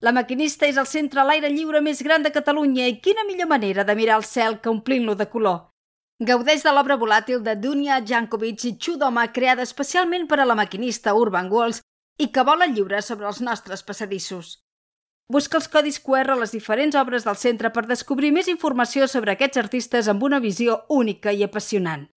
La maquinista és el centre a l'aire lliure més gran de Catalunya i quina millor manera de mirar el cel que omplint-lo de color. Gaudeix de l'obra volàtil de Dunia Jankovic i Chudoma creada especialment per a la maquinista Urban Walls i que vola lliure sobre els nostres passadissos. Busca els codis QR a les diferents obres del centre per descobrir més informació sobre aquests artistes amb una visió única i apassionant.